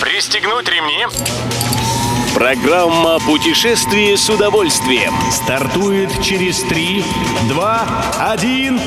Пристегнуть ремни. Программа «Путешествие с удовольствием». Стартует через 3, 2, 1.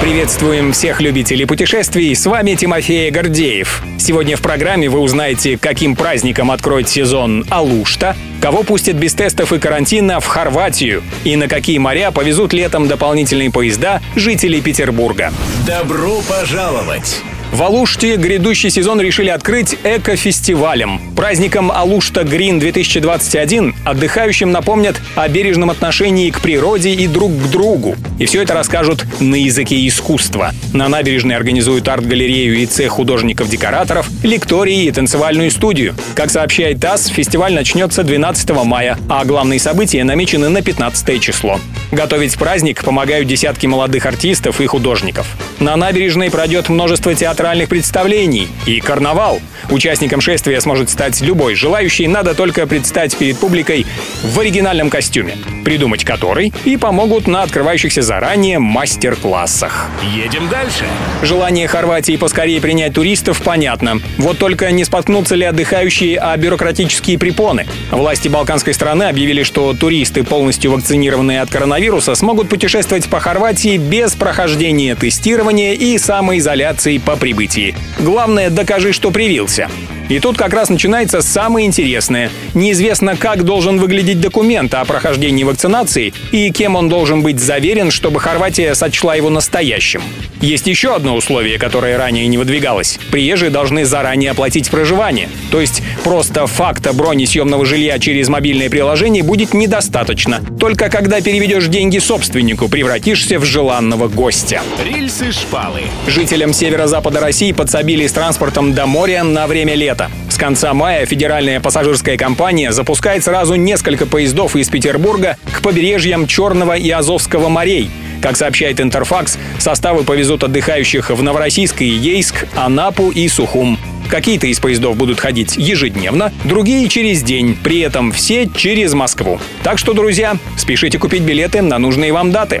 Приветствуем всех любителей путешествий, с вами Тимофей Гордеев. Сегодня в программе вы узнаете, каким праздником откроет сезон Алушта, кого пустят без тестов и карантина в Хорватию и на какие моря повезут летом дополнительные поезда жителей Петербурга. Добро пожаловать! В Алуште грядущий сезон решили открыть эко-фестивалем. Праздником Алушта Грин 2021 отдыхающим напомнят о бережном отношении к природе и друг к другу. И все это расскажут на языке искусства. На набережной организуют арт-галерею и цех художников-декораторов, лектории и танцевальную студию. Как сообщает ТАСС, фестиваль начнется 12 мая, а главные события намечены на 15 число. Готовить праздник помогают десятки молодых артистов и художников. На набережной пройдет множество театральных представлений. И карнавал. Участником шествия сможет стать любой желающий, надо только предстать перед публикой в оригинальном костюме, придумать который и помогут на открывающихся заранее мастер-классах. Едем дальше. Желание Хорватии поскорее принять туристов понятно. Вот только не споткнутся ли отдыхающие о бюрократические препоны. Власти балканской страны объявили, что туристы, полностью вакцинированные от коронавируса, смогут путешествовать по Хорватии без прохождения тестирования и самоизоляции по прибытии. Главное, докажи, что привился. И тут как раз начинается самое интересное. Неизвестно, как должен выглядеть документ о прохождении вакцинации и кем он должен быть заверен, чтобы Хорватия сочла его настоящим. Есть еще одно условие, которое ранее не выдвигалось. Приезжие должны заранее оплатить проживание. То есть просто факта брони съемного жилья через мобильное приложение будет недостаточно. Только когда переведешь деньги собственнику, превратишься в желанного гостя. Рельсы-шпалы. Жителям северо-запада России подсобили с транспортом до моря на время лета. С конца мая федеральная пассажирская компания запускает сразу несколько поездов из Петербурга к побережьям Черного и Азовского морей. Как сообщает Интерфакс, составы повезут отдыхающих в Новороссийск и Ейск, Анапу и Сухум. Какие-то из поездов будут ходить ежедневно, другие через день, при этом все через Москву. Так что, друзья, спешите купить билеты на нужные вам даты.